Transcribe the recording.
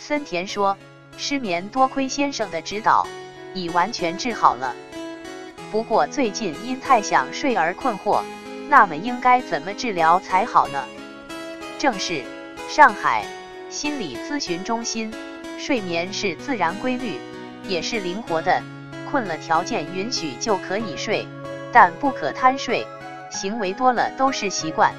森田说失眠多亏先生的指导已完全治好了。不过最近因太想睡而困惑那么应该怎么治疗才好呢？正是上海心理咨询中心睡眠是自然规律也是灵活的困了条件允许就可以睡但不可贪睡行为多了都是习惯